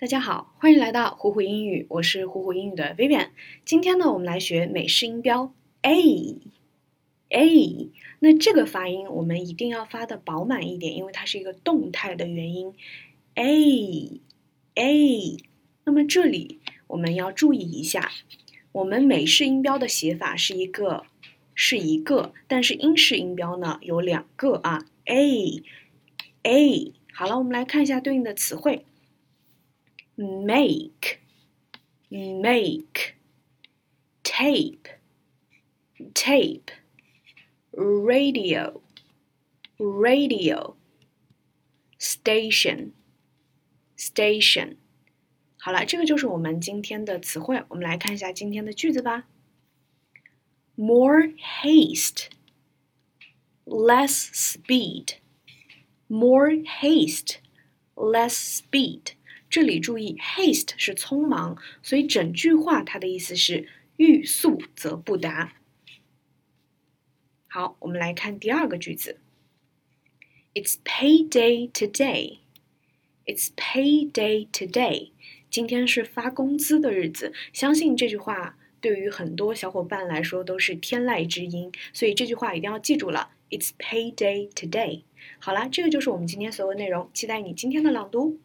大家好，欢迎来到虎虎英语，我是虎虎英语的 Vivian。今天呢，我们来学美式音标 a a。那这个发音我们一定要发的饱满一点，因为它是一个动态的元音 a a。那么这里我们要注意一下，我们美式音标的写法是一个是一个，但是英式音标呢有两个啊 a a。好了，我们来看一下对应的词汇。make, make, tape, tape, radio, radio, station, station。好了，这个就是我们今天的词汇。我们来看一下今天的句子吧。More haste, less speed. More haste, less speed. 这里注意，haste 是匆忙，所以整句话它的意思是欲速则不达。好，我们来看第二个句子。It's payday today. It's payday today. 今天是发工资的日子。相信这句话对于很多小伙伴来说都是天籁之音，所以这句话一定要记住了。It's payday today. 好了，这个就是我们今天所有内容。期待你今天的朗读。